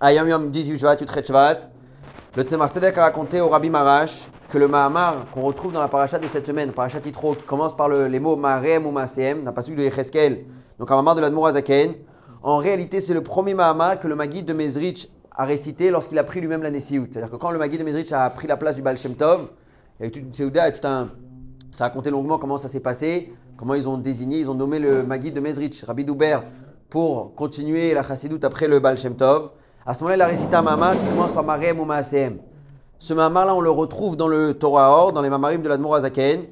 Ayam Yom 18 Utret Shvat, le Tzemach Tzedek a raconté au Rabbi Marash que le Mahamar qu'on retrouve dans la paracha de cette semaine, paracha Titro, qui commence par le- les mots Marem ou Maaseem, n'a pas su de Yecheskel, donc un Mahamar de l'Admour Azaken, en réalité c'est le premier Mahamar que le Maguide de Mezrich a récité lorsqu'il a pris lui-même la Nessiout. C'est-à-dire que quand le Maguide de Mezrich a pris la place du Baal Shem Tov, il y a eu une et tout un. Ça a raconté longuement comment ça s'est passé, comment ils ont désigné, ils ont nommé le Maguide de Mezrich, Rabbi Douber, pour continuer la Chassidoute après le Baal Shem Tov. À ce moment-là, il a récité un qui commence par Marem ou Maaseem. Ce Mahamar-là, on le retrouve dans le Torah Or, dans les Mamarim de l'Admor Azaken.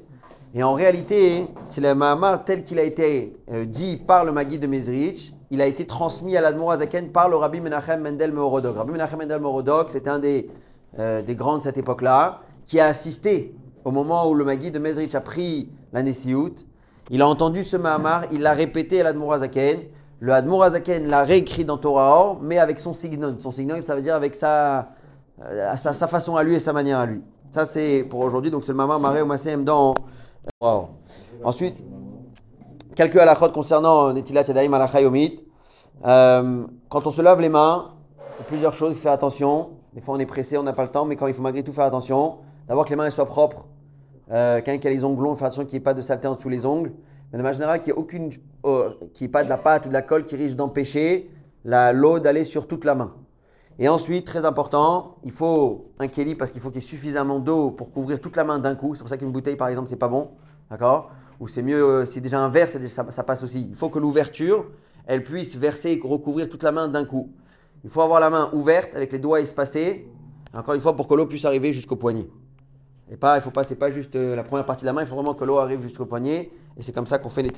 Et en réalité, c'est le Mahamar tel qu'il a été euh, dit par le Maguide de Mezrich. Il a été transmis à l'Admor Azaken par le Rabbi Menachem Mendel Mehorodok. Rabbi Menachem Mendel Mehorodok, c'était un des, euh, des grands de cette époque-là, qui a assisté au moment où le Maguide de Mezrich a pris la Nessiout. Il a entendu ce Mahamar, il l'a répété à l'Admor Azaken. Le Admor Azaken l'a réécrit dans Torah Or, mais avec son signon. Son signon, ça veut dire avec sa, euh, sa, sa façon à lui et sa manière à lui. Ça, c'est pour aujourd'hui. Donc, c'est le Mahamar Maré au Masséem dans. Wow. Ensuite, quelques halakhot concernant Netilat Yadayim Alachayomit. Euh, quand on se lave les mains, il y a plusieurs choses, il faut faire attention. Des fois, on est pressé, on n'a pas le temps, mais quand il faut malgré tout faire attention, d'abord que les mains soient propres. Euh, Quelqu'un qui a les ongles longs, il faut faire attention qu'il n'y ait pas de saleté en dessous les ongles. Mais de manière générale, qu'il n'y ait aucune, euh, ait pas de la pâte ou de la colle qui risque d'empêcher l'eau d'aller sur toute la main. Et ensuite, très important, il faut un keli parce qu'il faut qu'il y ait suffisamment d'eau pour couvrir toute la main d'un coup. C'est pour ça qu'une bouteille, par exemple, c'est pas bon. D'accord? Ou c'est mieux, euh, si déjà un verre, ça passe aussi. Il faut que l'ouverture, elle puisse verser et recouvrir toute la main d'un coup. Il faut avoir la main ouverte avec les doigts espacés. Encore une fois, pour que l'eau puisse arriver jusqu'au poignet. Et pas, il faut pas, c'est pas juste euh, la première partie de la main, il faut vraiment que l'eau arrive jusqu'au poignet. Et c'est comme ça qu'on fait les